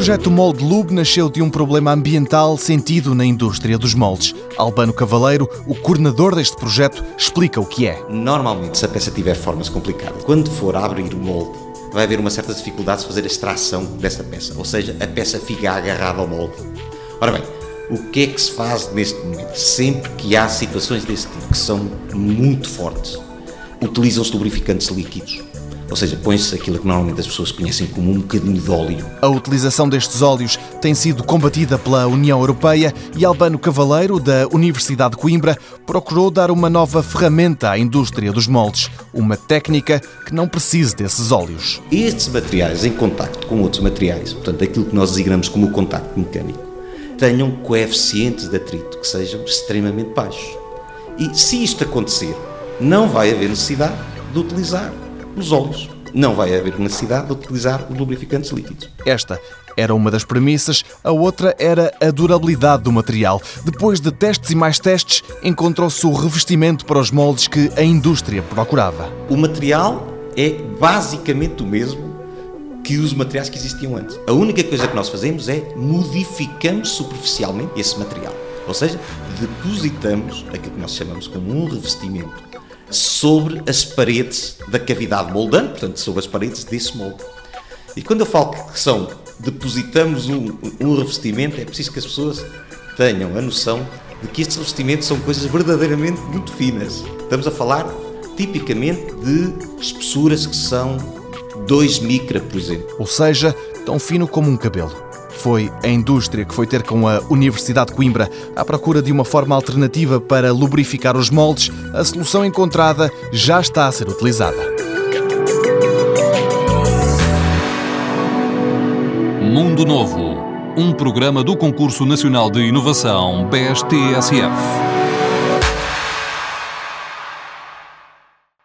projeto Mold Lube nasceu de um problema ambiental sentido na indústria dos moldes. Albano Cavaleiro, o coordenador deste projeto, explica o que é. Normalmente, se a peça tiver formas complicadas, quando for abrir o molde, vai haver uma certa dificuldade de fazer a extração dessa peça, ou seja, a peça fica agarrada ao molde. Ora bem, o que é que se faz neste momento? Sempre que há situações desse tipo que são muito fortes, utilizam-se lubrificantes líquidos ou seja, põe-se aquilo que normalmente as pessoas conhecem como um bocadinho de óleo. A utilização destes óleos tem sido combatida pela União Europeia e Albano Cavaleiro, da Universidade de Coimbra, procurou dar uma nova ferramenta à indústria dos moldes, uma técnica que não precise desses óleos. Estes materiais, em contacto com outros materiais, portanto, aquilo que nós designamos como o contacto mecânico, tenham coeficientes de atrito que sejam extremamente baixos. E se isto acontecer, não vai haver necessidade de utilizar os óleos. Não vai haver necessidade de utilizar os lubrificantes líquidos. Esta era uma das premissas, a outra era a durabilidade do material. Depois de testes e mais testes, encontrou-se o revestimento para os moldes que a indústria procurava. O material é basicamente o mesmo que os materiais que existiam antes. A única coisa que nós fazemos é modificamos superficialmente esse material. Ou seja, depositamos aquilo que nós chamamos como um revestimento sobre as paredes da cavidade moldante, portanto, sobre as paredes desse molde. E quando eu falo que são depositamos um, um revestimento, é preciso que as pessoas tenham a noção de que estes revestimentos são coisas verdadeiramente muito finas. Estamos a falar tipicamente de espessuras que são 2 micra, por exemplo. Ou seja, tão fino como um cabelo. Foi a indústria que foi ter com a Universidade de Coimbra à procura de uma forma alternativa para lubrificar os moldes. A solução encontrada já está a ser utilizada. Mundo Novo, um programa do Concurso Nacional de Inovação BSTSF.